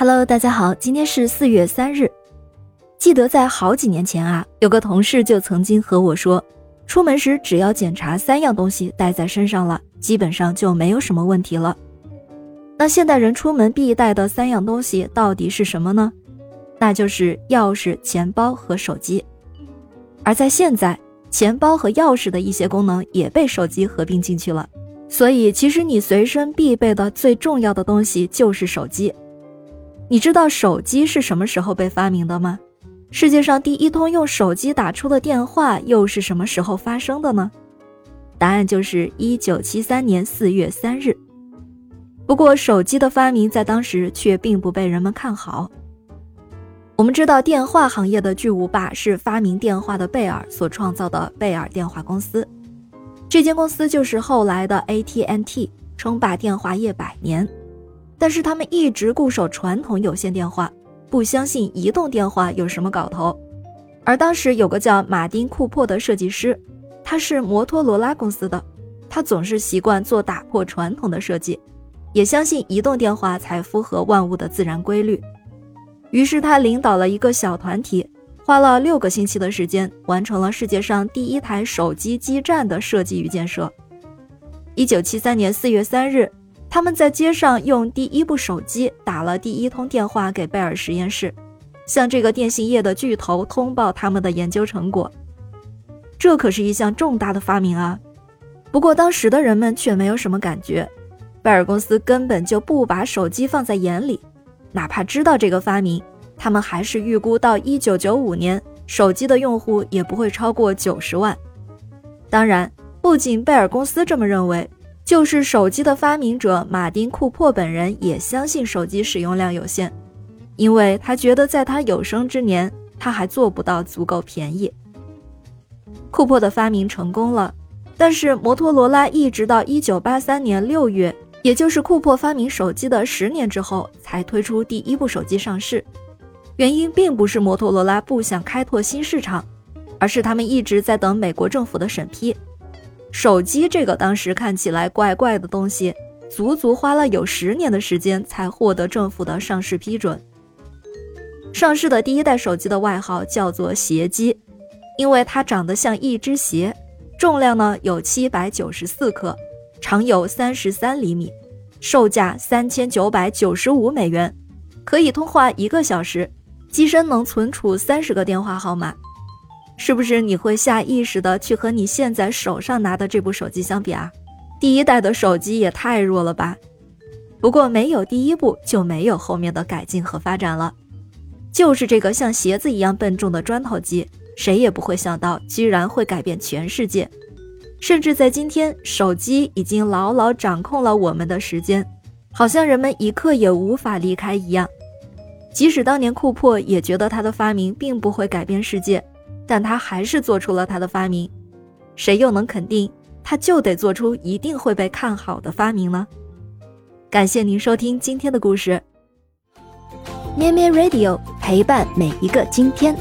Hello，大家好，今天是四月三日。记得在好几年前啊，有个同事就曾经和我说，出门时只要检查三样东西带在身上了，基本上就没有什么问题了。那现代人出门必带的三样东西到底是什么呢？那就是钥匙、钱包和手机。而在现在，钱包和钥匙的一些功能也被手机合并进去了，所以其实你随身必备的最重要的东西就是手机。你知道手机是什么时候被发明的吗？世界上第一通用手机打出的电话又是什么时候发生的呢？答案就是一九七三年四月三日。不过，手机的发明在当时却并不被人们看好。我们知道，电话行业的巨无霸是发明电话的贝尔所创造的贝尔电话公司，这间公司就是后来的 AT&T，称霸电话业百年。但是他们一直固守传统有线电话，不相信移动电话有什么搞头。而当时有个叫马丁·库珀的设计师，他是摩托罗拉公司的，他总是习惯做打破传统的设计，也相信移动电话才符合万物的自然规律。于是他领导了一个小团体，花了六个星期的时间，完成了世界上第一台手机基站的设计与建设。一九七三年四月三日。他们在街上用第一部手机打了第一通电话给贝尔实验室，向这个电信业的巨头通报他们的研究成果。这可是一项重大的发明啊！不过当时的人们却没有什么感觉，贝尔公司根本就不把手机放在眼里，哪怕知道这个发明，他们还是预估到1995年手机的用户也不会超过90万。当然，不仅贝尔公司这么认为。就是手机的发明者马丁·库珀本人也相信手机使用量有限，因为他觉得在他有生之年他还做不到足够便宜。库珀的发明成功了，但是摩托罗拉一直到1983年6月，也就是库珀发明手机的十年之后，才推出第一部手机上市。原因并不是摩托罗拉不想开拓新市场，而是他们一直在等美国政府的审批。手机这个当时看起来怪怪的东西，足足花了有十年的时间才获得政府的上市批准。上市的第一代手机的外号叫做“鞋机”，因为它长得像一只鞋，重量呢有七百九十四克，长有三十三厘米，售价三千九百九十五美元，可以通话一个小时，机身能存储三十个电话号码。是不是你会下意识的去和你现在手上拿的这部手机相比啊？第一代的手机也太弱了吧！不过没有第一部就没有后面的改进和发展了。就是这个像鞋子一样笨重的砖头机，谁也不会想到居然会改变全世界。甚至在今天，手机已经牢牢掌控了我们的时间，好像人们一刻也无法离开一样。即使当年库珀也觉得他的发明并不会改变世界。但他还是做出了他的发明，谁又能肯定他就得做出一定会被看好的发明呢？感谢您收听今天的故事，咩咩 Radio 陪伴每一个今天。